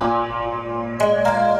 Música